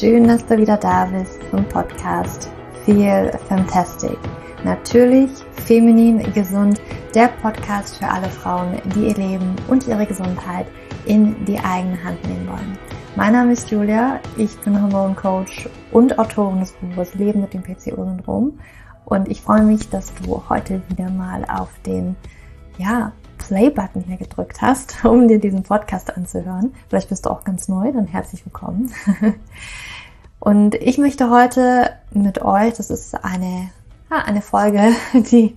Schön, dass du wieder da bist zum Podcast Feel Fantastic. Natürlich feminin gesund, der Podcast für alle Frauen, die ihr Leben und ihre Gesundheit in die eigene Hand nehmen wollen. Mein Name ist Julia, ich bin Hormoncoach und Autorin des Buches Leben mit dem PCO-Syndrom und ich freue mich, dass du heute wieder mal auf den ja, Play-Button hier gedrückt hast, um dir diesen Podcast anzuhören. Vielleicht bist du auch ganz neu, dann herzlich willkommen. Und ich möchte heute mit euch, das ist eine, eine Folge, die,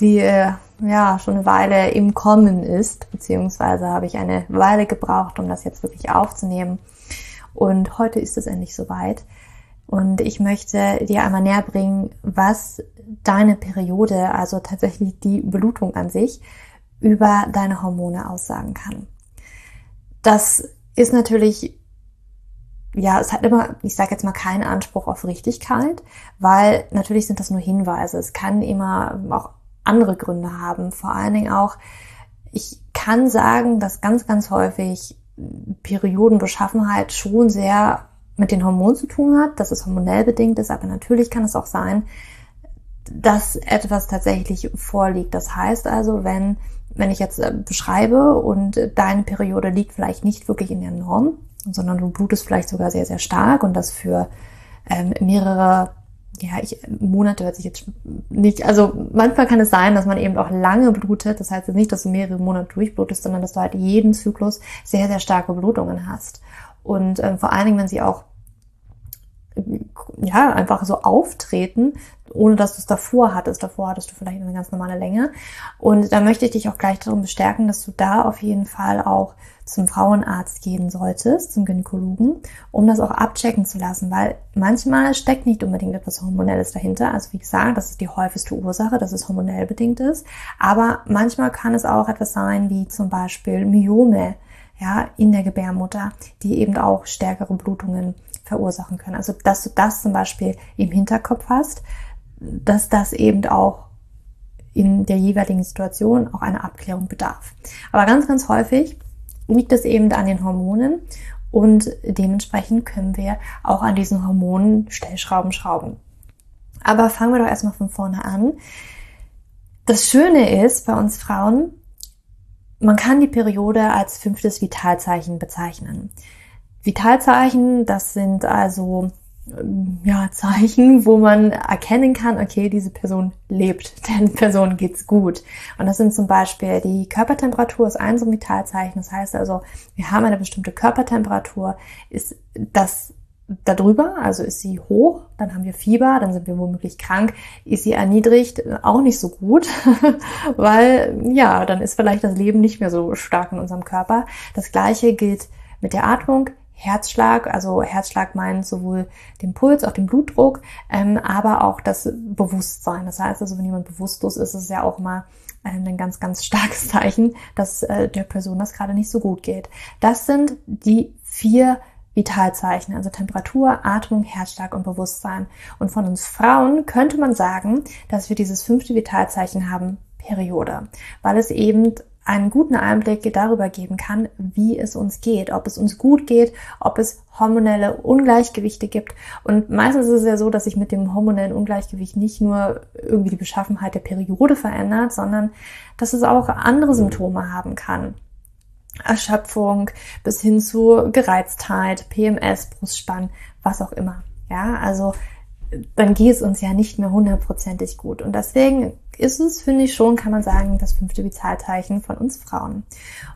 die äh, ja schon eine Weile im Kommen ist, beziehungsweise habe ich eine Weile gebraucht, um das jetzt wirklich aufzunehmen. Und heute ist es endlich soweit. Und ich möchte dir einmal näher bringen, was deine Periode, also tatsächlich die Blutung an sich, über deine Hormone aussagen kann. Das ist natürlich, ja, es hat immer, ich sage jetzt mal, keinen Anspruch auf Richtigkeit, weil natürlich sind das nur Hinweise. Es kann immer auch andere Gründe haben. Vor allen Dingen auch, ich kann sagen, dass ganz, ganz häufig Periodenbeschaffenheit schon sehr mit den Hormonen zu tun hat, dass es hormonell bedingt ist, aber natürlich kann es auch sein, dass etwas tatsächlich vorliegt. Das heißt also, wenn wenn ich jetzt äh, beschreibe und deine Periode liegt vielleicht nicht wirklich in der Norm, sondern du blutest vielleicht sogar sehr, sehr stark und das für ähm, mehrere ja, ich, Monate hört sich jetzt nicht, also manchmal kann es sein, dass man eben auch lange blutet. Das heißt jetzt nicht, dass du mehrere Monate durchblutest, sondern dass du halt jeden Zyklus sehr, sehr starke Blutungen hast. Und ähm, vor allen Dingen, wenn sie auch ja, einfach so auftreten, ohne dass du es davor hattest. Davor hattest du vielleicht eine ganz normale Länge. Und da möchte ich dich auch gleich darum bestärken, dass du da auf jeden Fall auch zum Frauenarzt gehen solltest, zum Gynäkologen, um das auch abchecken zu lassen, weil manchmal steckt nicht unbedingt etwas Hormonelles dahinter. Also wie gesagt, das ist die häufigste Ursache, dass es hormonell bedingt ist. Aber manchmal kann es auch etwas sein, wie zum Beispiel Myome, ja, in der Gebärmutter, die eben auch stärkere Blutungen verursachen können. Also, dass du das zum Beispiel im Hinterkopf hast, dass das eben auch in der jeweiligen Situation auch eine Abklärung bedarf. Aber ganz, ganz häufig liegt es eben an den Hormonen und dementsprechend können wir auch an diesen Hormonen Stellschrauben schrauben. Aber fangen wir doch erstmal von vorne an. Das Schöne ist bei uns Frauen, man kann die Periode als fünftes Vitalzeichen bezeichnen. Vitalzeichen, das sind also ja, Zeichen, wo man erkennen kann, okay, diese Person lebt, der Person geht's gut. Und das sind zum Beispiel die Körpertemperatur ist ein so ein Vitalzeichen. Das heißt also, wir haben eine bestimmte Körpertemperatur, ist das darüber, also ist sie hoch, dann haben wir Fieber, dann sind wir womöglich krank, ist sie erniedrigt, auch nicht so gut, weil ja, dann ist vielleicht das Leben nicht mehr so stark in unserem Körper. Das gleiche gilt mit der Atmung. Herzschlag, also Herzschlag meint sowohl den Puls, auch den Blutdruck, ähm, aber auch das Bewusstsein. Das heißt also, wenn jemand bewusstlos ist, ist es ja auch mal ähm, ein ganz, ganz starkes Zeichen, dass äh, der Person das gerade nicht so gut geht. Das sind die vier Vitalzeichen, also Temperatur, Atmung, Herzschlag und Bewusstsein. Und von uns Frauen könnte man sagen, dass wir dieses fünfte Vitalzeichen haben, Periode, weil es eben einen guten Einblick darüber geben kann, wie es uns geht, ob es uns gut geht, ob es hormonelle Ungleichgewichte gibt. Und meistens ist es ja so, dass sich mit dem hormonellen Ungleichgewicht nicht nur irgendwie die Beschaffenheit der Periode verändert, sondern dass es auch andere Symptome haben kann. Erschöpfung bis hin zu Gereiztheit, PMS, Brustspann, was auch immer. Ja, also dann geht es uns ja nicht mehr hundertprozentig gut. Und deswegen ist es, finde ich schon, kann man sagen, das fünfte Vitalzeichen von uns Frauen.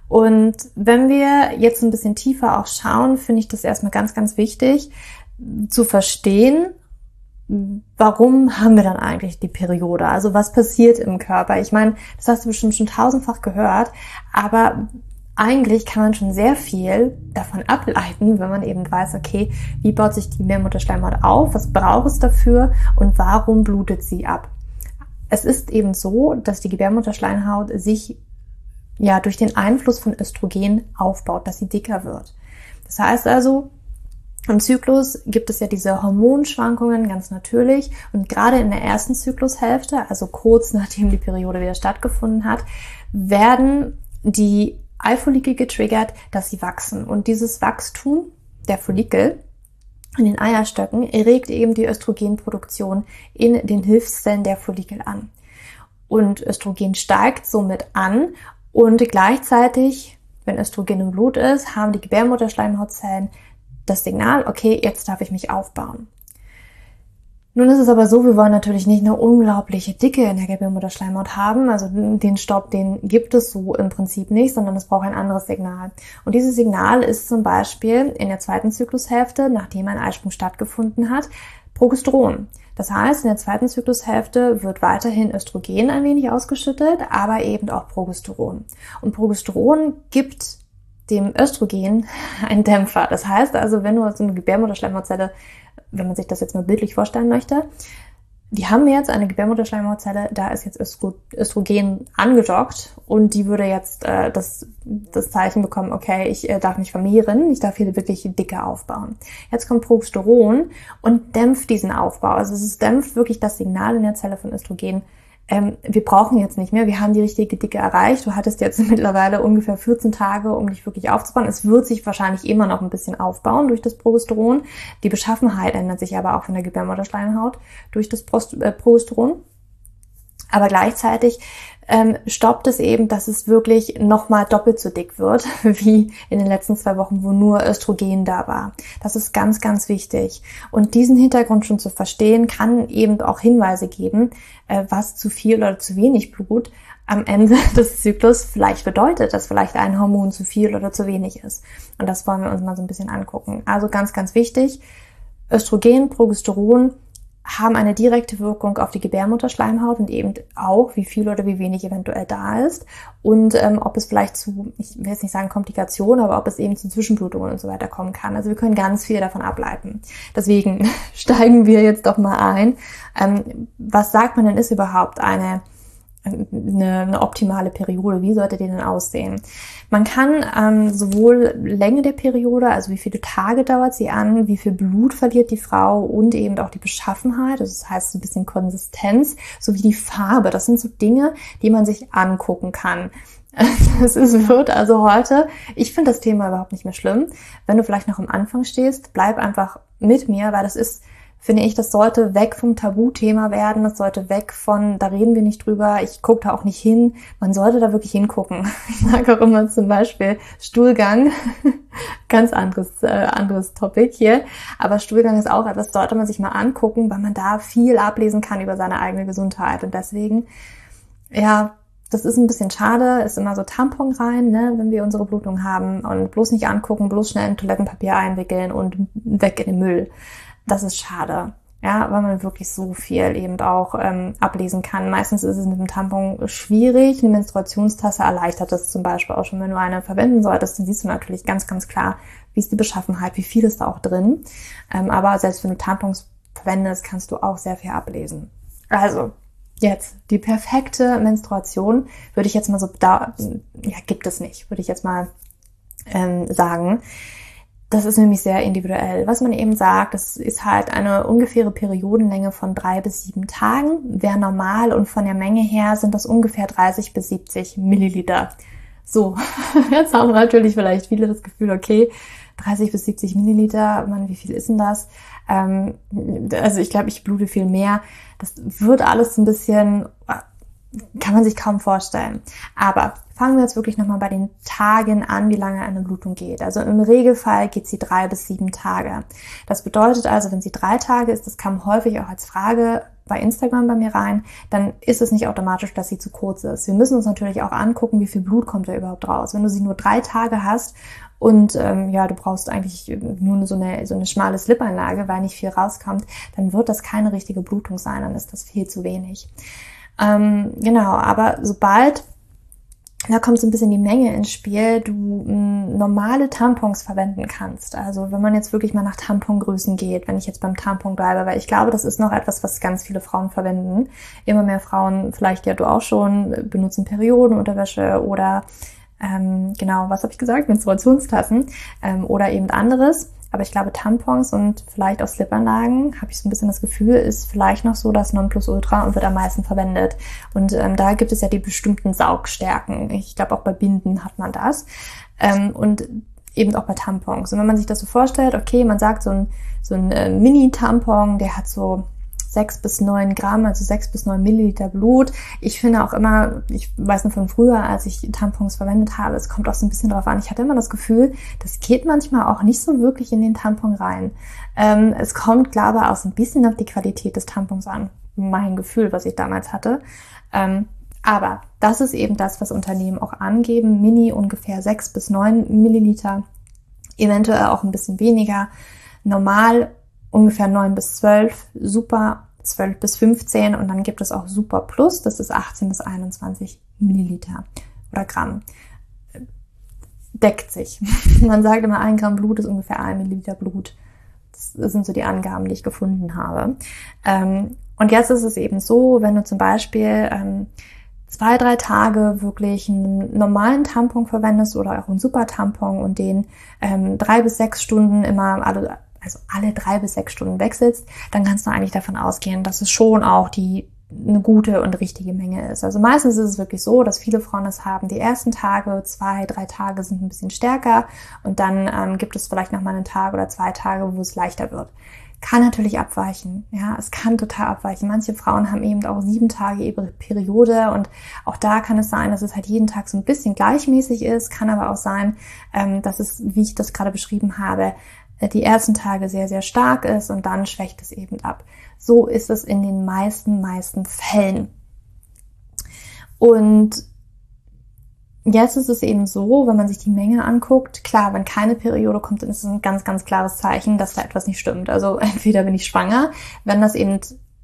Und wenn wir jetzt ein bisschen tiefer auch schauen, finde ich das erstmal ganz, ganz wichtig zu verstehen, warum haben wir dann eigentlich die Periode? Also was passiert im Körper? Ich meine, das hast du bestimmt schon tausendfach gehört, aber eigentlich kann man schon sehr viel davon ableiten, wenn man eben weiß, okay, wie baut sich die Mehrmutterschleimhaut auf, was braucht es dafür und warum blutet sie ab. Es ist eben so, dass die Gebärmutterschleimhaut sich ja durch den Einfluss von Östrogen aufbaut, dass sie dicker wird. Das heißt also, im Zyklus gibt es ja diese Hormonschwankungen ganz natürlich und gerade in der ersten Zyklushälfte, also kurz nachdem die Periode wieder stattgefunden hat, werden die Eifollikel getriggert, dass sie wachsen. Und dieses Wachstum der Follikel in den Eierstöcken regt eben die Östrogenproduktion in den Hilfszellen der Follikel an. Und Östrogen steigt somit an und gleichzeitig, wenn Östrogen im Blut ist, haben die Gebärmutterschleimhautzellen das Signal, okay, jetzt darf ich mich aufbauen. Nun ist es aber so, wir wollen natürlich nicht eine unglaubliche Dicke in der Gebärmutterschleimhaut haben. Also den Stopp, den gibt es so im Prinzip nicht, sondern es braucht ein anderes Signal. Und dieses Signal ist zum Beispiel in der zweiten Zyklushälfte, nachdem ein Eisprung stattgefunden hat, Progesteron. Das heißt, in der zweiten Zyklushälfte wird weiterhin Östrogen ein wenig ausgeschüttet, aber eben auch Progesteron. Und Progesteron gibt dem Östrogen einen Dämpfer. Das heißt also, wenn du so eine Gebärmutterschleimhautzelle wenn man sich das jetzt mal bildlich vorstellen möchte, die haben jetzt eine Gebärmutterschleimhautzelle, da ist jetzt Östrogen angedockt und die würde jetzt äh, das, das Zeichen bekommen, okay, ich äh, darf mich vermehren, ich darf hier wirklich dicke aufbauen. Jetzt kommt Progesteron und dämpft diesen Aufbau. Also es dämpft wirklich das Signal in der Zelle von Östrogen ähm, wir brauchen jetzt nicht mehr, wir haben die richtige Dicke erreicht. Du hattest jetzt mittlerweile ungefähr 14 Tage, um dich wirklich aufzubauen. Es wird sich wahrscheinlich immer noch ein bisschen aufbauen durch das Progesteron. Die Beschaffenheit ändert sich aber auch von der Gebärmutterschleimhaut durch das äh, Progesteron. Aber gleichzeitig ähm, stoppt es eben, dass es wirklich nochmal doppelt so dick wird, wie in den letzten zwei Wochen, wo nur Östrogen da war. Das ist ganz, ganz wichtig. Und diesen Hintergrund schon zu verstehen, kann eben auch Hinweise geben, äh, was zu viel oder zu wenig Blut am Ende des Zyklus vielleicht bedeutet, dass vielleicht ein Hormon zu viel oder zu wenig ist. Und das wollen wir uns mal so ein bisschen angucken. Also ganz, ganz wichtig. Östrogen, Progesteron haben eine direkte Wirkung auf die Gebärmutterschleimhaut und eben auch, wie viel oder wie wenig eventuell da ist und ähm, ob es vielleicht zu, ich will jetzt nicht sagen Komplikationen, aber ob es eben zu Zwischenblutungen und so weiter kommen kann. Also wir können ganz viel davon ableiten. Deswegen steigen wir jetzt doch mal ein. Ähm, was sagt man denn ist überhaupt eine eine, eine optimale Periode? Wie sollte die denn aussehen? Man kann ähm, sowohl Länge der Periode, also wie viele Tage dauert sie an, wie viel Blut verliert die Frau und eben auch die Beschaffenheit, also das heißt ein bisschen Konsistenz, sowie die Farbe. Das sind so Dinge, die man sich angucken kann. Es wird also heute, ich finde das Thema überhaupt nicht mehr schlimm. Wenn du vielleicht noch am Anfang stehst, bleib einfach mit mir, weil das ist finde ich, das sollte weg vom Tabuthema werden. Das sollte weg von, da reden wir nicht drüber. Ich gucke da auch nicht hin. Man sollte da wirklich hingucken. Ich sage auch immer zum Beispiel Stuhlgang. Ganz anderes, äh, anderes Topic hier. Aber Stuhlgang ist auch etwas, sollte man sich mal angucken, weil man da viel ablesen kann über seine eigene Gesundheit. Und deswegen, ja, das ist ein bisschen schade, ist immer so Tampon rein, ne, wenn wir unsere Blutung haben und bloß nicht angucken, bloß schnell in Toilettenpapier einwickeln und weg in den Müll. Das ist schade. Ja, weil man wirklich so viel eben auch ähm, ablesen kann. Meistens ist es mit dem Tampon schwierig. Eine Menstruationstasse erleichtert das zum Beispiel auch schon, wenn du eine verwenden solltest. Dann siehst du natürlich ganz, ganz klar, wie ist die Beschaffenheit, wie viel ist da auch drin. Ähm, aber selbst wenn du Tampons verwendest, kannst du auch sehr viel ablesen. Also, jetzt, die perfekte Menstruation würde ich jetzt mal so, da, ja, gibt es nicht, würde ich jetzt mal ähm, sagen. Das ist nämlich sehr individuell. Was man eben sagt, das ist halt eine ungefähre Periodenlänge von drei bis sieben Tagen. Wäre normal und von der Menge her sind das ungefähr 30 bis 70 Milliliter. So, jetzt haben natürlich vielleicht viele das Gefühl, okay, 30 bis 70 Milliliter, man, wie viel ist denn das? Ähm, also ich glaube, ich blute viel mehr. Das wird alles ein bisschen, kann man sich kaum vorstellen. Aber fangen wir jetzt wirklich nochmal bei den Tagen an, wie lange eine Blutung geht. Also im Regelfall geht sie drei bis sieben Tage. Das bedeutet also, wenn sie drei Tage ist, das kam häufig auch als Frage bei Instagram bei mir rein, dann ist es nicht automatisch, dass sie zu kurz ist. Wir müssen uns natürlich auch angucken, wie viel Blut kommt da überhaupt raus. Wenn du sie nur drei Tage hast und ähm, ja, du brauchst eigentlich nur so eine, so eine schmale Slip-Einlage, weil nicht viel rauskommt, dann wird das keine richtige Blutung sein, dann ist das viel zu wenig. Ähm, genau, aber sobald da kommt so ein bisschen die Menge ins Spiel, du m, normale Tampons verwenden kannst. Also wenn man jetzt wirklich mal nach Tampongrößen geht, wenn ich jetzt beim Tampon bleibe, weil ich glaube, das ist noch etwas, was ganz viele Frauen verwenden. Immer mehr Frauen, vielleicht ja du auch schon, benutzen Periodenunterwäsche oder ähm, genau, was habe ich gesagt, Menstruationstassen ähm, oder eben anderes. Aber ich glaube, Tampons und vielleicht auch Slipanlagen, habe ich so ein bisschen das Gefühl, ist vielleicht noch so das Nonplusultra und wird am meisten verwendet. Und ähm, da gibt es ja die bestimmten Saugstärken. Ich glaube, auch bei Binden hat man das. Ähm, und eben auch bei Tampons. Und wenn man sich das so vorstellt, okay, man sagt so ein, so ein äh, Mini-Tampon, der hat so sechs bis neun Gramm, also sechs bis neun Milliliter Blut. Ich finde auch immer, ich weiß noch von früher, als ich Tampons verwendet habe, es kommt auch so ein bisschen drauf an. Ich hatte immer das Gefühl, das geht manchmal auch nicht so wirklich in den Tampon rein. Ähm, es kommt, glaube ich, auch so ein bisschen auf die Qualität des Tampons an. Mein Gefühl, was ich damals hatte. Ähm, aber das ist eben das, was Unternehmen auch angeben. Mini ungefähr sechs bis neun Milliliter, eventuell auch ein bisschen weniger. Normal ungefähr neun bis zwölf, Super 12 bis 15 und dann gibt es auch Super Plus, das ist 18 bis 21 Milliliter oder Gramm. Deckt sich. Man sagt immer, ein Gramm Blut ist ungefähr ein Milliliter Blut. Das sind so die Angaben, die ich gefunden habe. Ähm, und jetzt ist es eben so, wenn du zum Beispiel ähm, zwei, drei Tage wirklich einen normalen Tampon verwendest oder auch einen Super-Tampon und den ähm, drei bis sechs Stunden immer alle also alle drei bis sechs Stunden wechselst, dann kannst du eigentlich davon ausgehen, dass es schon auch die eine gute und richtige Menge ist. Also meistens ist es wirklich so, dass viele Frauen es haben. Die ersten Tage, zwei, drei Tage sind ein bisschen stärker und dann ähm, gibt es vielleicht noch mal einen Tag oder zwei Tage, wo es leichter wird. Kann natürlich abweichen. Ja, es kann total abweichen. Manche Frauen haben eben auch sieben Tage ihre Periode und auch da kann es sein, dass es halt jeden Tag so ein bisschen gleichmäßig ist. Kann aber auch sein, ähm, dass es, wie ich das gerade beschrieben habe, die ersten Tage sehr, sehr stark ist und dann schwächt es eben ab. So ist es in den meisten, meisten Fällen. Und jetzt ist es eben so, wenn man sich die Menge anguckt, klar, wenn keine Periode kommt, dann ist es ein ganz, ganz klares Zeichen, dass da etwas nicht stimmt. Also entweder bin ich schwanger, wenn das eben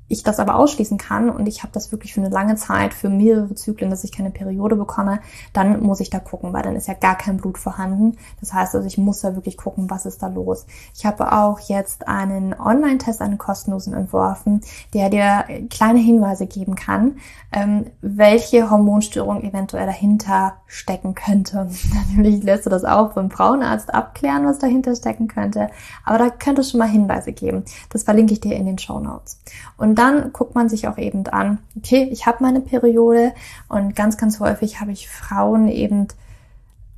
ich das aber ausschließen kann und ich habe das wirklich für eine lange Zeit, für mehrere Zyklen, dass ich keine Periode bekomme, dann muss ich da gucken, weil dann ist ja gar kein Blut vorhanden. Das heißt also, ich muss da wirklich gucken, was ist da los. Ich habe auch jetzt einen Online-Test, einen kostenlosen entworfen, der dir kleine Hinweise geben kann, ähm, welche Hormonstörung eventuell dahinter stecken könnte. Natürlich lässt du das auch beim Frauenarzt abklären, was dahinter stecken könnte, aber da könnte es schon mal Hinweise geben. Das verlinke ich dir in den Show Notes. Und dann guckt man sich auch eben an, okay, ich habe meine Periode und ganz, ganz häufig habe ich Frauen eben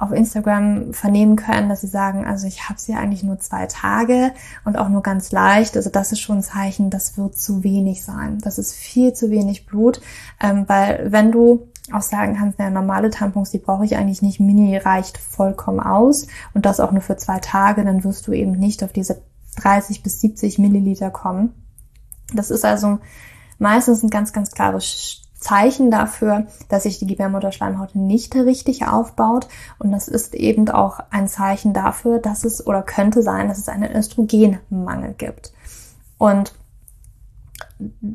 auf Instagram vernehmen können, dass sie sagen, also ich habe sie eigentlich nur zwei Tage und auch nur ganz leicht. Also das ist schon ein Zeichen, das wird zu wenig sein. Das ist viel zu wenig Blut, ähm, weil wenn du auch sagen kannst, naja, normale Tampons, die brauche ich eigentlich nicht, Mini reicht vollkommen aus und das auch nur für zwei Tage, dann wirst du eben nicht auf diese 30 bis 70 Milliliter kommen. Das ist also meistens ein ganz, ganz klares Zeichen dafür, dass sich die Gebärmutterschleimhaut nicht richtig aufbaut. Und das ist eben auch ein Zeichen dafür, dass es oder könnte sein, dass es einen Östrogenmangel gibt. Und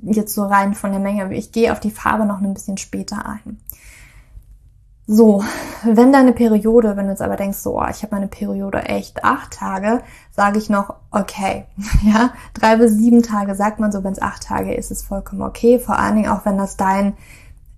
jetzt so rein von der Menge, ich gehe auf die Farbe noch ein bisschen später ein. So, wenn deine Periode, wenn du jetzt aber denkst, so, oh, ich habe meine Periode echt acht Tage, sage ich noch, okay, ja, drei bis sieben Tage sagt man so, wenn es acht Tage ist, ist vollkommen okay. Vor allen Dingen auch, wenn das dein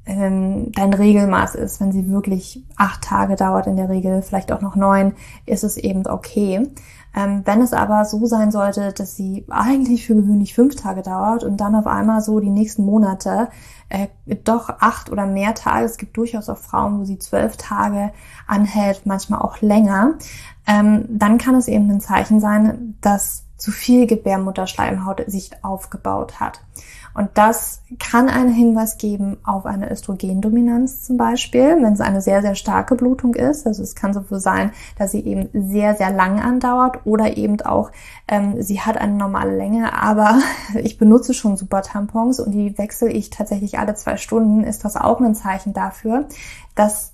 ähm, dein Regelmaß ist, wenn sie wirklich acht Tage dauert in der Regel, vielleicht auch noch neun, ist es eben okay. Ähm, wenn es aber so sein sollte, dass sie eigentlich für gewöhnlich fünf Tage dauert und dann auf einmal so die nächsten Monate äh, doch acht oder mehr Tage, es gibt durchaus auch Frauen, wo sie zwölf Tage anhält, manchmal auch länger, ähm, dann kann es eben ein Zeichen sein, dass zu viel Gebärmutterschleimhaut sich aufgebaut hat. Und das kann einen Hinweis geben auf eine Östrogendominanz zum Beispiel, wenn es eine sehr, sehr starke Blutung ist. Also es kann so sein, dass sie eben sehr, sehr lang andauert oder eben auch, ähm, sie hat eine normale Länge, aber ich benutze schon super Tampons und die wechsle ich tatsächlich alle zwei Stunden, ist das auch ein Zeichen dafür, dass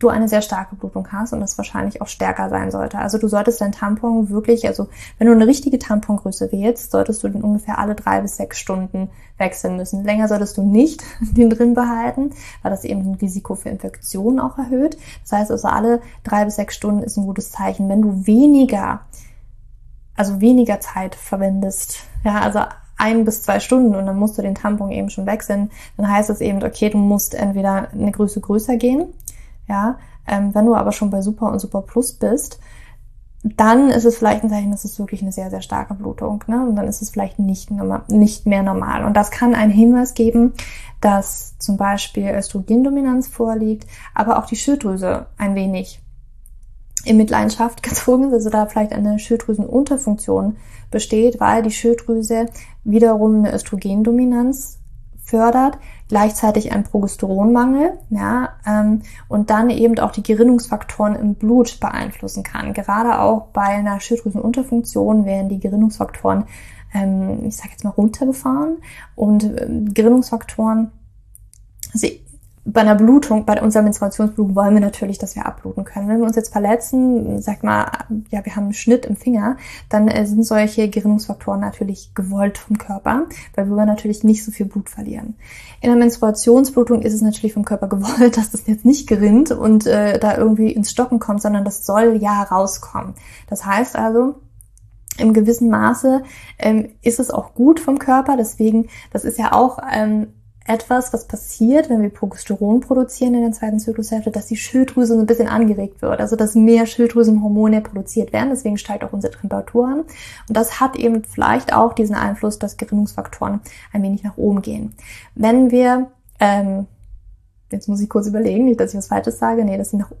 du eine sehr starke Blutung hast und das wahrscheinlich auch stärker sein sollte. Also du solltest dein Tampon wirklich, also wenn du eine richtige Tampongröße wählst, solltest du den ungefähr alle drei bis sechs Stunden wechseln müssen. Länger solltest du nicht den drin behalten, weil das eben ein Risiko für Infektionen auch erhöht. Das heißt also alle drei bis sechs Stunden ist ein gutes Zeichen. Wenn du weniger, also weniger Zeit verwendest, ja, also ein bis zwei Stunden und dann musst du den Tampon eben schon wechseln, dann heißt es eben, okay, du musst entweder eine Größe größer gehen ja, ähm, wenn du aber schon bei Super und Super Plus bist, dann ist es vielleicht ein Zeichen, dass es wirklich eine sehr, sehr starke Blutung. Ne? Und dann ist es vielleicht nicht, nicht mehr normal. Und das kann einen Hinweis geben, dass zum Beispiel Östrogendominanz vorliegt, aber auch die Schilddrüse ein wenig in Mitleidenschaft gezogen ist, also da vielleicht eine Schilddrüsenunterfunktion besteht, weil die Schilddrüse wiederum eine Östrogendominanz fördert, gleichzeitig ein Progesteronmangel, ja, ähm, und dann eben auch die Gerinnungsfaktoren im Blut beeinflussen kann. Gerade auch bei einer Schilddrüsenunterfunktion werden die Gerinnungsfaktoren, ähm, ich sage jetzt mal, runtergefahren und ähm, Gerinnungsfaktoren also bei einer Blutung, bei unserer Menstruationsblutung wollen wir natürlich, dass wir abbluten können. Wenn wir uns jetzt verletzen, sag mal, ja, wir haben einen Schnitt im Finger, dann äh, sind solche Gerinnungsfaktoren natürlich gewollt vom Körper, weil wir natürlich nicht so viel Blut verlieren. In der Menstruationsblutung ist es natürlich vom Körper gewollt, dass das jetzt nicht gerinnt und äh, da irgendwie ins Stocken kommt, sondern das soll ja rauskommen. Das heißt also, im gewissen Maße ähm, ist es auch gut vom Körper. Deswegen, das ist ja auch ähm, etwas, was passiert, wenn wir Progesteron produzieren in der zweiten Zyklushälfte, dass die Schilddrüse so ein bisschen angeregt wird, also dass mehr Schilddrüsenhormone produziert werden, deswegen steigt auch unsere Temperatur an. Und das hat eben vielleicht auch diesen Einfluss, dass Gerinnungsfaktoren ein wenig nach oben gehen. Wenn wir, ähm, jetzt muss ich kurz überlegen, nicht, dass ich was Falsches sage, nee, dass sie nach,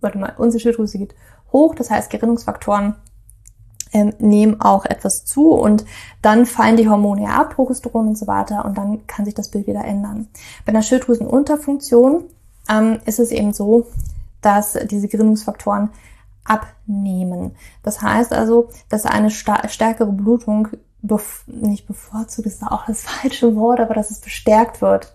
warte mal, unsere Schilddrüse geht hoch, das heißt Gerinnungsfaktoren ähm, nehmen auch etwas zu und dann fallen die Hormone ab, Progesteron und so weiter und dann kann sich das Bild wieder ändern. Bei einer Schilddrüsenunterfunktion ähm, ist es eben so, dass diese Gerinnungsfaktoren abnehmen. Das heißt also, dass eine stärkere Blutung bef nicht bevorzugt ist auch das falsche Wort, aber dass es bestärkt wird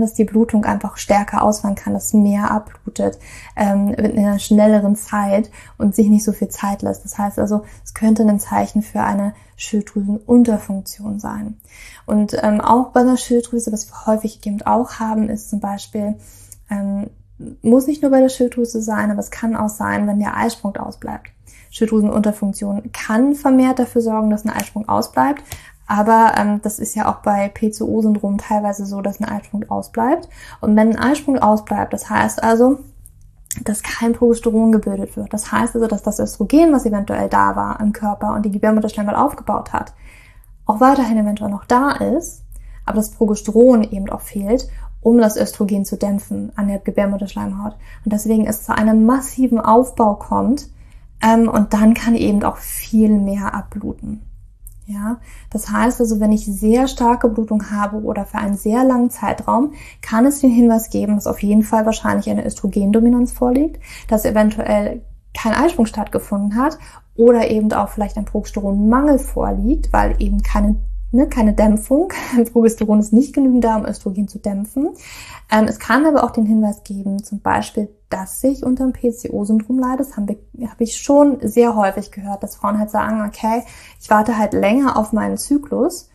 dass die Blutung einfach stärker ausfallen kann, dass mehr abblutet ähm, in einer schnelleren Zeit und sich nicht so viel Zeit lässt. Das heißt also, es könnte ein Zeichen für eine Schilddrüsenunterfunktion sein. Und ähm, auch bei einer Schilddrüse, was wir häufig eben auch haben, ist zum Beispiel ähm, muss nicht nur bei der Schilddrüse sein, aber es kann auch sein, wenn der Eisprung ausbleibt. Schilddrüsenunterfunktion kann vermehrt dafür sorgen, dass ein Eisprung ausbleibt, aber ähm, das ist ja auch bei PCO-Syndrom teilweise so, dass ein Eisprung ausbleibt. Und wenn ein Eisprung ausbleibt, das heißt also, dass kein Progesteron gebildet wird. Das heißt also, dass das Östrogen, was eventuell da war im Körper und die Gebärmutterschleimhaut aufgebaut hat, auch weiterhin eventuell noch da ist, aber das Progesteron eben auch fehlt, um das Östrogen zu dämpfen an der Gebärmutterschleimhaut. Und deswegen es zu einem massiven Aufbau kommt ähm, und dann kann eben auch viel mehr abbluten. Ja, das heißt also, wenn ich sehr starke Blutung habe oder für einen sehr langen Zeitraum, kann es den Hinweis geben, dass auf jeden Fall wahrscheinlich eine Östrogendominanz vorliegt, dass eventuell kein Eisprung stattgefunden hat oder eben auch vielleicht ein Progesteronmangel vorliegt, weil eben keine ne, keine Dämpfung. Progesteron ist nicht genügend da, um Östrogen zu dämpfen. Ähm, es kann aber auch den Hinweis geben, zum Beispiel, dass ich unter dem PCO-Syndrom leide. Das habe hab ich schon sehr häufig gehört, dass Frauen halt sagen, okay, ich warte halt länger auf meinen Zyklus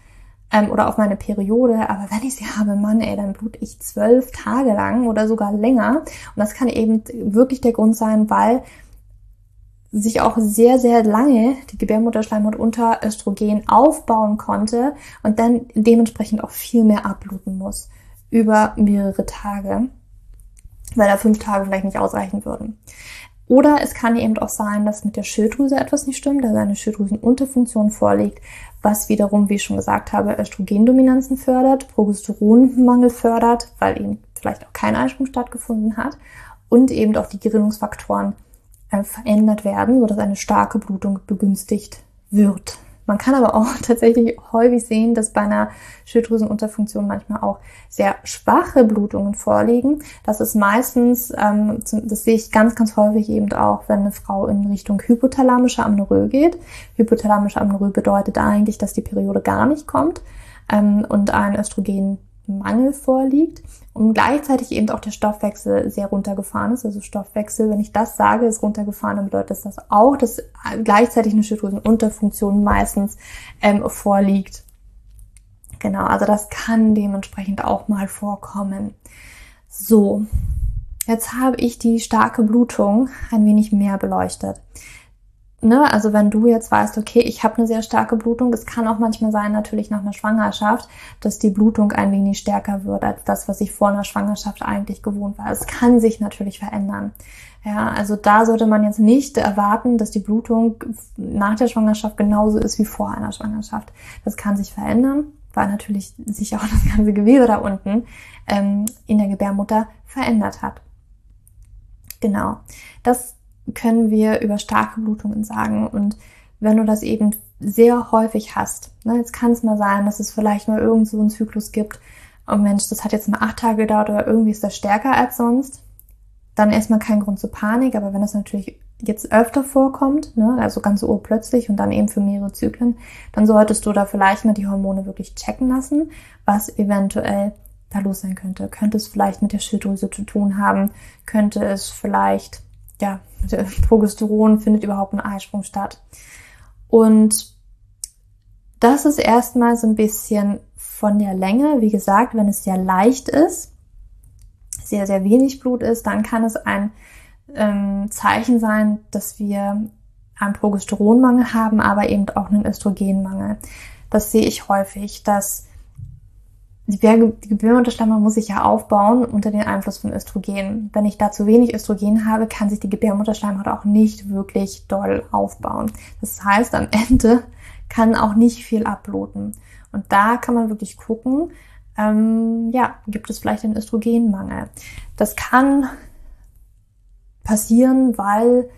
ähm, oder auf meine Periode, aber wenn ich sie habe, Mann, ey, dann blute ich zwölf Tage lang oder sogar länger. Und das kann eben wirklich der Grund sein, weil sich auch sehr, sehr lange die Gebärmutterschleimhaut unter Östrogen aufbauen konnte und dann dementsprechend auch viel mehr abbluten muss über mehrere Tage, weil da fünf Tage vielleicht nicht ausreichen würden. Oder es kann eben auch sein, dass mit der Schilddrüse etwas nicht stimmt, dass eine Schilddrüsenunterfunktion vorliegt, was wiederum, wie ich schon gesagt habe, Östrogendominanzen fördert, Progesteronmangel fördert, weil eben vielleicht auch kein Eisprung stattgefunden hat und eben auch die Gerinnungsfaktoren verändert werden, sodass eine starke Blutung begünstigt wird. Man kann aber auch tatsächlich häufig sehen, dass bei einer Schilddrüsenunterfunktion manchmal auch sehr schwache Blutungen vorliegen. Das ist meistens, ähm, das sehe ich ganz, ganz häufig eben auch, wenn eine Frau in Richtung hypothalamische Amnorö geht. Hypothalamische Amnorö bedeutet eigentlich, dass die Periode gar nicht kommt ähm, und ein Östrogen Mangel vorliegt und gleichzeitig eben auch der Stoffwechsel sehr runtergefahren ist. Also Stoffwechsel, wenn ich das sage, ist runtergefahren, dann bedeutet das, auch, dass gleichzeitig eine Schilddrüsenunterfunktion meistens ähm, vorliegt. Genau, also das kann dementsprechend auch mal vorkommen. So, jetzt habe ich die starke Blutung ein wenig mehr beleuchtet ne, also wenn du jetzt weißt, okay, ich habe eine sehr starke Blutung, es kann auch manchmal sein, natürlich nach einer Schwangerschaft, dass die Blutung ein wenig stärker wird als das, was ich vor einer Schwangerschaft eigentlich gewohnt war. Es kann sich natürlich verändern. Ja, also da sollte man jetzt nicht erwarten, dass die Blutung nach der Schwangerschaft genauso ist wie vor einer Schwangerschaft. Das kann sich verändern, weil natürlich sich auch das ganze Gewebe da unten ähm, in der Gebärmutter verändert hat. Genau. Das können wir über starke Blutungen sagen. Und wenn du das eben sehr häufig hast, ne, jetzt kann es mal sein, dass es vielleicht mal irgend so einen Zyklus gibt, oh Mensch, das hat jetzt mal acht Tage gedauert oder irgendwie ist das stärker als sonst, dann erstmal kein Grund zur Panik, aber wenn das natürlich jetzt öfter vorkommt, ne, also ganz urplötzlich und dann eben für mehrere Zyklen, dann solltest du da vielleicht mal die Hormone wirklich checken lassen, was eventuell da los sein könnte. Könnte es vielleicht mit der Schilddrüse zu tun haben? Könnte es vielleicht, ja, Progesteron findet überhaupt ein Eisprung statt? Und das ist erstmal so ein bisschen von der Länge. Wie gesagt, wenn es sehr leicht ist, sehr, sehr wenig Blut ist, dann kann es ein ähm, Zeichen sein, dass wir einen Progesteronmangel haben, aber eben auch einen Östrogenmangel. Das sehe ich häufig, dass die, Gebärmutterschleimhaut muss sich ja aufbauen unter den Einfluss von Östrogen. Wenn ich da zu wenig Östrogen habe, kann sich die Gebärmutterschleimhaut auch nicht wirklich doll aufbauen. Das heißt, am Ende kann auch nicht viel abbluten. Und da kann man wirklich gucken, ähm, ja, gibt es vielleicht einen Östrogenmangel. Das kann passieren, weil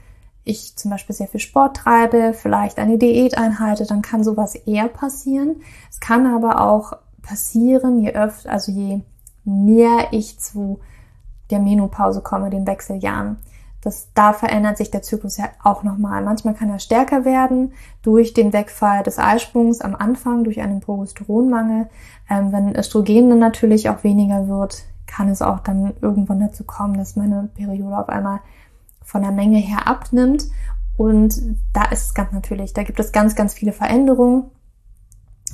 ich zum Beispiel sehr viel Sport treibe, vielleicht eine Diät einhalte, dann kann sowas eher passieren. Es kann aber auch passieren, je öfter, also je näher ich zu der Menopause komme, den Wechseljahren. Das, da verändert sich der Zyklus ja auch nochmal. Manchmal kann er stärker werden durch den Wegfall des Eisprungs am Anfang, durch einen Progesteronmangel. Ähm, wenn Östrogen dann natürlich auch weniger wird, kann es auch dann irgendwann dazu kommen, dass meine Periode auf einmal von der Menge her abnimmt. Und da ist es ganz natürlich, da gibt es ganz, ganz viele Veränderungen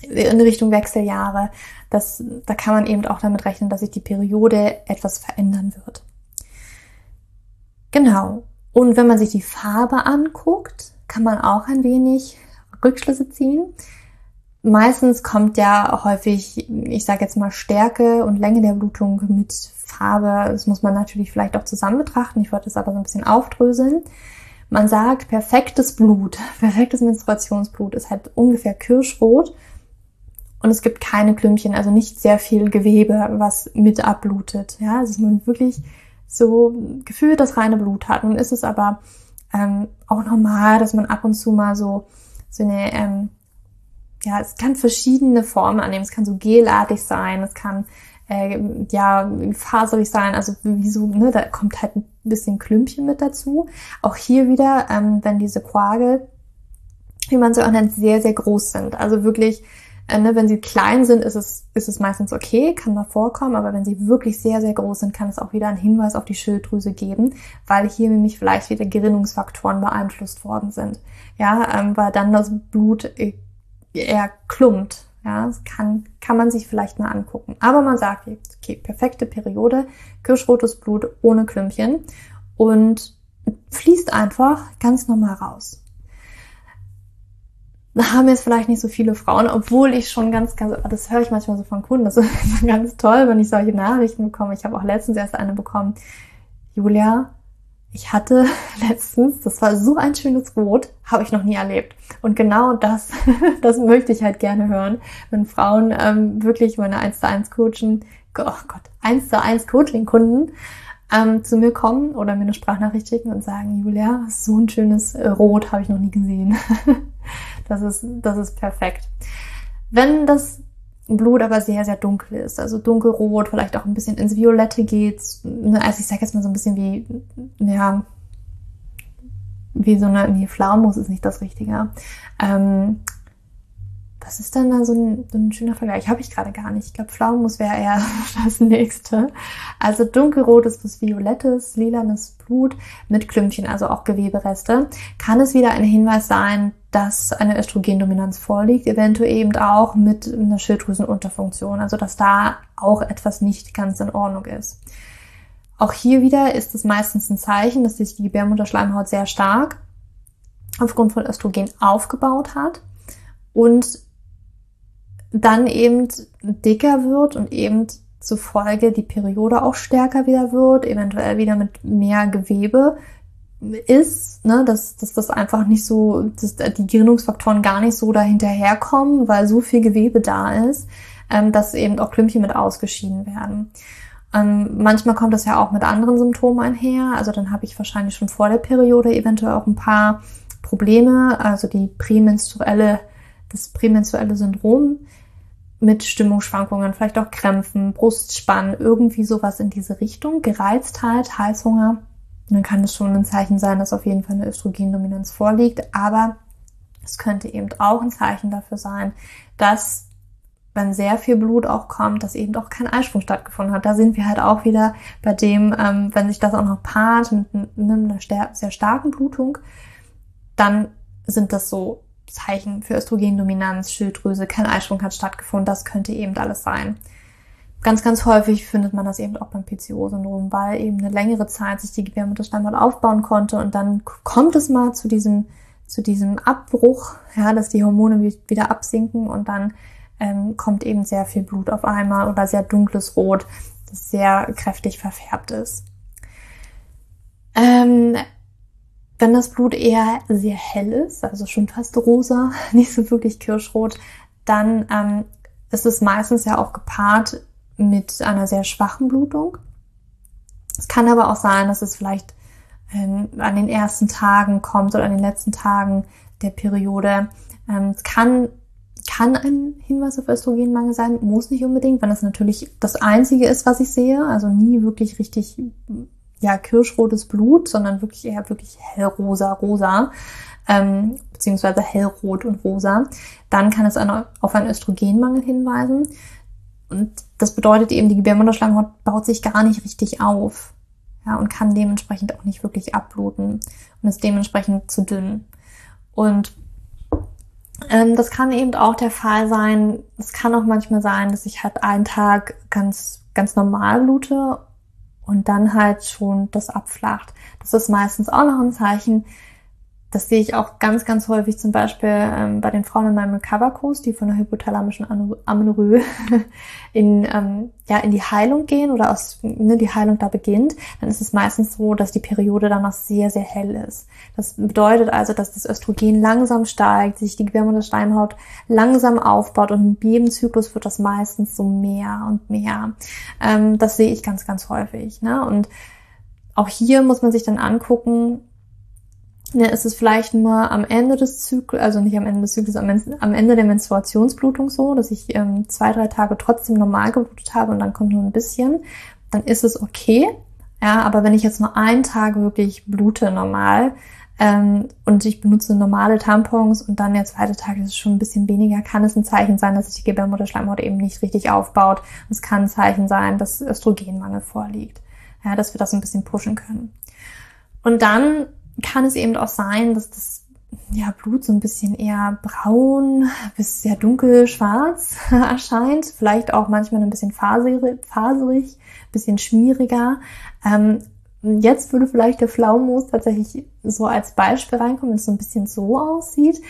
in Richtung Wechseljahre. Das, da kann man eben auch damit rechnen, dass sich die Periode etwas verändern wird. Genau. Und wenn man sich die Farbe anguckt, kann man auch ein wenig Rückschlüsse ziehen. Meistens kommt ja häufig, ich sage jetzt mal, Stärke und Länge der Blutung mit Farbe. Das muss man natürlich vielleicht auch zusammen betrachten. Ich wollte es aber so ein bisschen aufdröseln. Man sagt, perfektes Blut, perfektes Menstruationsblut ist halt ungefähr kirschrot und es gibt keine Klümpchen, also nicht sehr viel Gewebe, was mit abblutet. Ja, also man wirklich so gefühlt das reine Blut hat. Nun ist es aber ähm, auch normal, dass man ab und zu mal so, so eine, ähm, ja, es kann verschiedene Formen annehmen. Es kann so gelartig sein, es kann äh, ja faserig sein, also wie so, ne, da kommt halt ein bisschen Klümpchen mit dazu. Auch hier wieder, ähm, wenn diese Quagel, wie man sie auch nennt, sehr, sehr groß sind. Also wirklich äh, ne, wenn sie klein sind, ist es, ist es meistens okay, kann mal vorkommen, aber wenn sie wirklich sehr, sehr groß sind, kann es auch wieder einen Hinweis auf die Schilddrüse geben, weil hier nämlich vielleicht wieder Gerinnungsfaktoren beeinflusst worden sind. Ja, ähm, weil dann das Blut äh, eher klumpt. Ja, das kann, kann man sich vielleicht mal angucken. Aber man sagt, okay, perfekte Periode, kirschrotes Blut ohne Klümpchen und fließt einfach ganz normal raus haben jetzt vielleicht nicht so viele Frauen, obwohl ich schon ganz, ganz, das höre ich manchmal so von Kunden, das ist ganz toll, wenn ich solche Nachrichten bekomme. Ich habe auch letztens erst eine bekommen. Julia, ich hatte letztens, das war so ein schönes Rot, habe ich noch nie erlebt. Und genau das, das möchte ich halt gerne hören, wenn Frauen ähm, wirklich meine 1 zu 1 Coaching, oh Gott, 1 zu 1 Coaching-Kunden ähm, zu mir kommen oder mir eine Sprachnachricht schicken und sagen, Julia, so ein schönes äh, Rot habe ich noch nie gesehen. Das ist, das ist perfekt. Wenn das Blut aber sehr, sehr dunkel ist, also dunkelrot, vielleicht auch ein bisschen ins Violette geht, ne, also ich sage jetzt mal so ein bisschen wie, ja, wie so eine, nee, Pflaumus ist nicht das Richtige. Ähm, was ist denn da so ein, so ein schöner Vergleich? Habe ich gerade gar nicht. Ich glaube, Pflaumus wäre eher das nächste. Also dunkelrot ist was Violettes, lilanes Blut mit Klümpchen, also auch Gewebereste. Kann es wieder ein Hinweis sein, dass eine Östrogendominanz vorliegt, eventuell eben auch mit einer Schilddrüsenunterfunktion, also dass da auch etwas nicht ganz in Ordnung ist. Auch hier wieder ist es meistens ein Zeichen, dass sich die Gebärmutterschleimhaut sehr stark aufgrund von Östrogen aufgebaut hat und dann eben dicker wird und eben zufolge die Periode auch stärker wieder wird, eventuell wieder mit mehr Gewebe ist, ne, dass, dass das einfach nicht so, dass die Gerinnungsfaktoren gar nicht so dahinterherkommen, weil so viel Gewebe da ist, ähm, dass eben auch Klümpchen mit ausgeschieden werden. Ähm, manchmal kommt das ja auch mit anderen Symptomen einher. Also dann habe ich wahrscheinlich schon vor der Periode eventuell auch ein paar Probleme, also die prämenstruelle, das prämenstruelle Syndrom mit Stimmungsschwankungen, vielleicht auch Krämpfen, Brustspannen, irgendwie sowas in diese Richtung, Gereiztheit, Heißhunger. dann kann es schon ein Zeichen sein, dass auf jeden Fall eine Östrogendominanz vorliegt. Aber es könnte eben auch ein Zeichen dafür sein, dass wenn sehr viel Blut auch kommt, dass eben auch kein Eisprung stattgefunden hat. Da sind wir halt auch wieder bei dem, ähm, wenn sich das auch noch paart mit, mit einer sehr starken Blutung, dann sind das so Zeichen für Östrogendominanz, Schilddrüse, kein Eisprung hat stattgefunden. Das könnte eben alles sein. Ganz, ganz häufig findet man das eben auch beim PCO-Syndrom, weil eben eine längere Zeit sich die Gebärmutterschleimhaut aufbauen konnte und dann kommt es mal zu diesem, zu diesem Abbruch, ja, dass die Hormone wieder absinken und dann ähm, kommt eben sehr viel Blut auf einmal oder sehr dunkles Rot, das sehr kräftig verfärbt ist. Ähm, wenn das Blut eher sehr hell ist, also schon fast rosa, nicht so wirklich kirschrot, dann ähm, ist es meistens ja auch gepaart mit einer sehr schwachen Blutung. Es kann aber auch sein, dass es vielleicht ähm, an den ersten Tagen kommt oder an den letzten Tagen der Periode. Ähm, es kann kann ein Hinweis auf Östrogenmangel sein, muss nicht unbedingt, wenn das natürlich das Einzige ist, was ich sehe, also nie wirklich richtig ja kirschrotes Blut, sondern wirklich eher wirklich hellrosa, rosa, ähm, beziehungsweise hellrot und rosa, dann kann es auf einen Östrogenmangel hinweisen. Und das bedeutet eben, die Gebärmutterschleimhaut baut sich gar nicht richtig auf. Ja, und kann dementsprechend auch nicht wirklich abbluten und ist dementsprechend zu dünn. Und ähm, das kann eben auch der Fall sein. Es kann auch manchmal sein, dass ich halt einen Tag ganz, ganz normal blute und dann halt schon das abflacht. Das ist meistens auch noch ein Zeichen, das sehe ich auch ganz, ganz häufig zum Beispiel ähm, bei den Frauen in meinem Recover-Kurs, die von der hypothalamischen Amenorrhoe in, ähm, ja, in die Heilung gehen oder aus, ne, die Heilung da beginnt, dann ist es meistens so, dass die Periode dann noch sehr, sehr hell ist. Das bedeutet also, dass das Östrogen langsam steigt, sich die Gebärmutterschleimhaut langsam aufbaut und in jedem Zyklus wird das meistens so mehr und mehr. Ähm, das sehe ich ganz, ganz häufig. Ne? Und auch hier muss man sich dann angucken, ja, ist es vielleicht nur am Ende des Zyklus, also nicht am Ende des Zyklus, am, am Ende der Menstruationsblutung so, dass ich ähm, zwei, drei Tage trotzdem normal geblutet habe und dann kommt nur ein bisschen, dann ist es okay. Ja, aber wenn ich jetzt nur einen Tag wirklich blute normal ähm, und ich benutze normale Tampons und dann der zweite Tag ist es schon ein bisschen weniger, kann es ein Zeichen sein, dass sich die Gebärmutterschleimhaut eben nicht richtig aufbaut. Es kann ein Zeichen sein, dass Östrogenmangel vorliegt. Ja, dass wir das ein bisschen pushen können. Und dann kann es eben auch sein, dass das ja, Blut so ein bisschen eher braun bis sehr dunkel schwarz erscheint. Vielleicht auch manchmal ein bisschen faserig, faserig bisschen schmieriger. Ähm, jetzt würde vielleicht der Pflaumenmus tatsächlich so als Beispiel reinkommen, wenn es so ein bisschen so aussieht.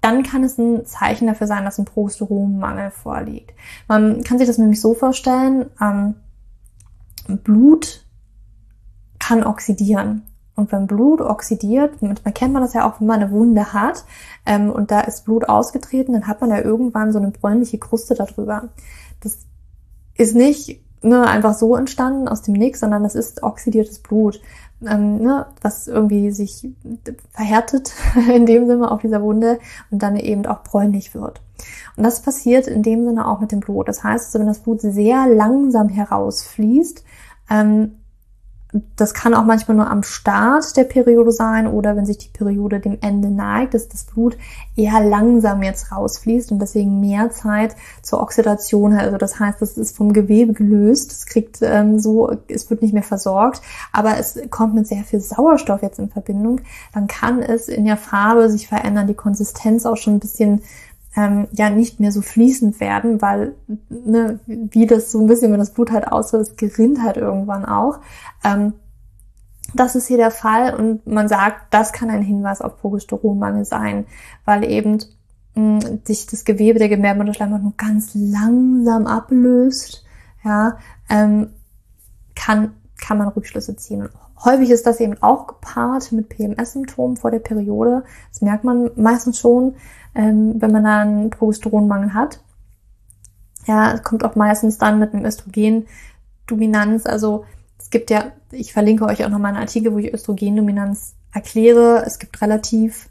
Dann kann es ein Zeichen dafür sein, dass ein Progesteronmangel vorliegt. Man kann sich das nämlich so vorstellen, ähm, Blut kann oxidieren. Und wenn Blut oxidiert, manchmal kennt man das ja auch, wenn man eine Wunde hat ähm, und da ist Blut ausgetreten, dann hat man ja irgendwann so eine bräunliche Kruste darüber. Das ist nicht ne, einfach so entstanden aus dem Nix, sondern das ist oxidiertes Blut, ähm, ne, was irgendwie sich verhärtet in dem Sinne auf dieser Wunde und dann eben auch bräunlich wird. Und das passiert in dem Sinne auch mit dem Blut. Das heißt, also, wenn das Blut sehr langsam herausfließt, ähm, das kann auch manchmal nur am Start der Periode sein oder wenn sich die Periode dem Ende neigt, dass das Blut eher langsam jetzt rausfließt und deswegen mehr Zeit zur Oxidation hat. Also das heißt, das ist vom Gewebe gelöst, es kriegt ähm, so, es wird nicht mehr versorgt, aber es kommt mit sehr viel Sauerstoff jetzt in Verbindung. Dann kann es in der Farbe sich verändern, die Konsistenz auch schon ein bisschen ähm, ja nicht mehr so fließend werden, weil ne, wie das so ein bisschen, wenn das Blut halt ausläuft, gerinnt halt irgendwann auch. Ähm, das ist hier der Fall und man sagt, das kann ein Hinweis auf Progesteronmangel sein, weil eben mh, sich das Gewebe der Gebärmutterschleimhaut nur ganz langsam ablöst, ja, ähm, kann, kann man Rückschlüsse ziehen. Häufig ist das eben auch gepaart mit PMS-Symptomen vor der Periode. Das merkt man meistens schon ähm, wenn man einen Progesteronmangel hat. Ja, es kommt auch meistens dann mit einem Östrogen Östrogendominanz, also es gibt ja, ich verlinke euch auch noch mal einen Artikel, wo ich Östrogendominanz erkläre. Es gibt relativ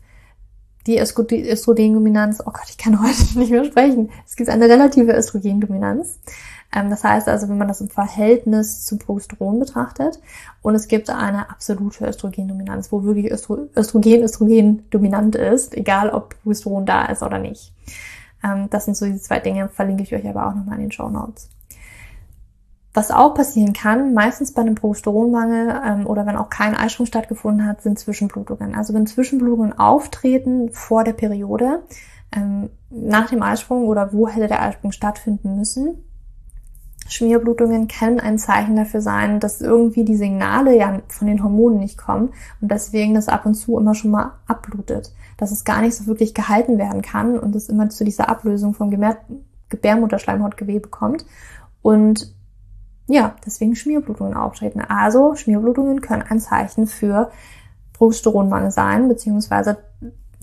die Östrogendominanz, oh Gott, ich kann heute nicht mehr sprechen. Es gibt eine relative Östrogendominanz. Ähm, das heißt also, wenn man das im Verhältnis zu Progesteron betrachtet, und es gibt eine absolute Östrogendominanz, wo wirklich Östro Östrogen Östrogen dominant ist, egal ob Progesteron da ist oder nicht. Ähm, das sind so die zwei Dinge, verlinke ich euch aber auch nochmal in den Show Notes. Was auch passieren kann, meistens bei einem Progesteronmangel ähm, oder wenn auch kein Eisprung stattgefunden hat, sind Zwischenblutungen. Also wenn Zwischenblutungen auftreten vor der Periode, ähm, nach dem Eisprung oder wo hätte der Eisprung stattfinden müssen, Schmierblutungen können ein Zeichen dafür sein, dass irgendwie die Signale ja von den Hormonen nicht kommen und deswegen das ab und zu immer schon mal abblutet, dass es gar nicht so wirklich gehalten werden kann und es immer zu dieser Ablösung vom Gebärmutterschleimhautgewebe kommt und ja, deswegen Schmierblutungen auftreten. Also Schmierblutungen können ein Zeichen für Progesteronmangel sein, beziehungsweise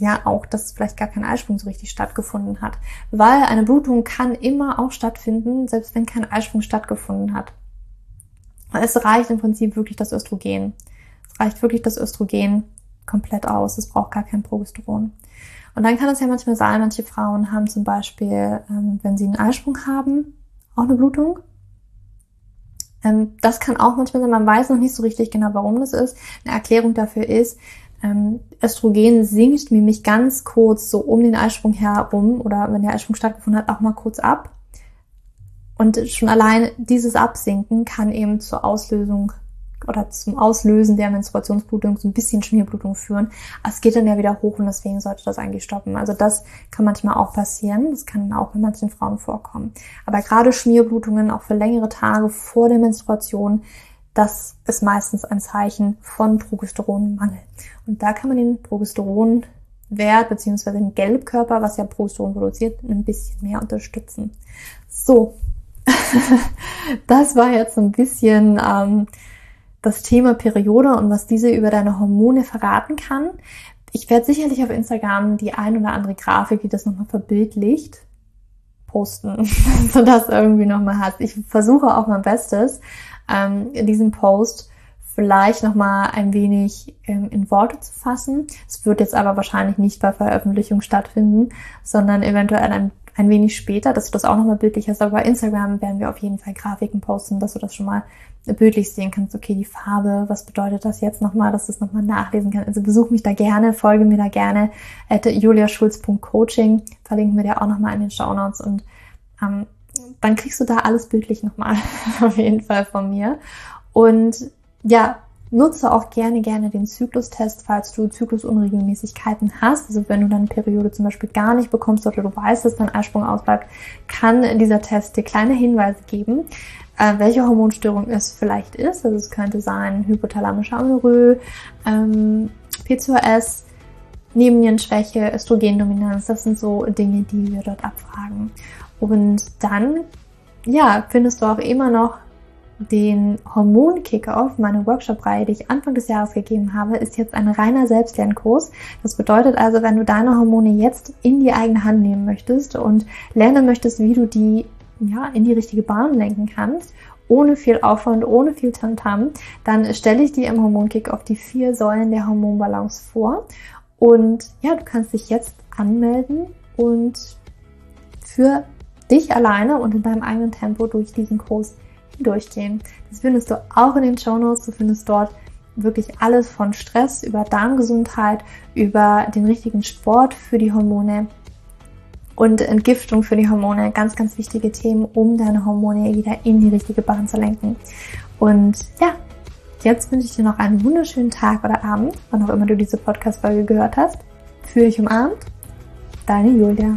ja auch, dass vielleicht gar kein Eisprung so richtig stattgefunden hat. Weil eine Blutung kann immer auch stattfinden, selbst wenn kein Eisprung stattgefunden hat. Es reicht im Prinzip wirklich das Östrogen. Es reicht wirklich das Östrogen komplett aus. Es braucht gar kein Progesteron. Und dann kann es ja manchmal sein, manche Frauen haben zum Beispiel, ähm, wenn sie einen Eisprung haben, auch eine Blutung. Ähm, das kann auch manchmal sein, man weiß noch nicht so richtig genau, warum das ist. Eine Erklärung dafür ist, ähm, Östrogen sinkt nämlich ganz kurz so um den Eisprung herum oder wenn der Eisprung stattgefunden hat, auch mal kurz ab. Und schon allein dieses Absinken kann eben zur Auslösung oder zum Auslösen der Menstruationsblutung so ein bisschen Schmierblutung führen. Es geht dann ja wieder hoch und deswegen sollte das eigentlich stoppen. Also das kann manchmal auch passieren. Das kann auch bei manchen Frauen vorkommen. Aber gerade Schmierblutungen auch für längere Tage vor der Menstruation, das ist meistens ein Zeichen von Progesteronmangel. Und da kann man den Progesteronwert beziehungsweise den Gelbkörper, was ja Progesteron produziert, ein bisschen mehr unterstützen. So, das war jetzt ein bisschen ähm, das Thema Periode und was diese über deine Hormone verraten kann. Ich werde sicherlich auf Instagram die ein oder andere Grafik, die das nochmal verbildlicht, posten, sodass irgendwie nochmal hast. Ich versuche auch mein Bestes, ähm, diesen Post vielleicht nochmal ein wenig ähm, in Worte zu fassen. Es wird jetzt aber wahrscheinlich nicht bei Veröffentlichung stattfinden, sondern eventuell ein ein wenig später, dass du das auch nochmal bildlich hast. Aber bei Instagram werden wir auf jeden Fall Grafiken posten, dass du das schon mal bildlich sehen kannst. Okay, die Farbe, was bedeutet das jetzt nochmal, dass du es nochmal nachlesen kannst. Also besuch mich da gerne, folge mir da gerne at juliaschulz.coaching. Verlinken wir dir auch nochmal in den Show Notes und ähm, dann kriegst du da alles bildlich nochmal auf jeden Fall von mir. Und ja, Nutze auch gerne, gerne den Zyklustest, falls du Zyklusunregelmäßigkeiten hast. Also wenn du deine Periode zum Beispiel gar nicht bekommst oder du weißt, dass dein Eisprung ausbleibt, kann dieser Test dir kleine Hinweise geben, äh, welche Hormonstörung es vielleicht ist. Also es könnte sein hypothalamische Amenorrhoe, ähm, PCOS, Nebennierenschwäche, Östrogendominanz. Das sind so Dinge, die wir dort abfragen. Und dann, ja, findest du auch immer noch den Hormon-Kickoff, meine Workshop-Reihe, die ich Anfang des Jahres gegeben habe, ist jetzt ein reiner Selbstlernkurs. Das bedeutet also, wenn du deine Hormone jetzt in die eigene Hand nehmen möchtest und lernen möchtest, wie du die ja, in die richtige Bahn lenken kannst, ohne viel Aufwand, ohne viel Tamtam, -Tam, dann stelle ich dir im Hormon-Kickoff die vier Säulen der Hormonbalance vor. Und ja, du kannst dich jetzt anmelden und für dich alleine und in deinem eigenen Tempo durch diesen Kurs durchgehen. Das findest du auch in den Show Notes. Du findest dort wirklich alles von Stress über Darmgesundheit, über den richtigen Sport für die Hormone und Entgiftung für die Hormone. Ganz, ganz wichtige Themen, um deine Hormone wieder in die richtige Bahn zu lenken. Und ja, jetzt wünsche ich dir noch einen wunderschönen Tag oder Abend, wann auch immer du diese Podcast-Folge gehört hast. Fühle dich umarmt. Deine Julia.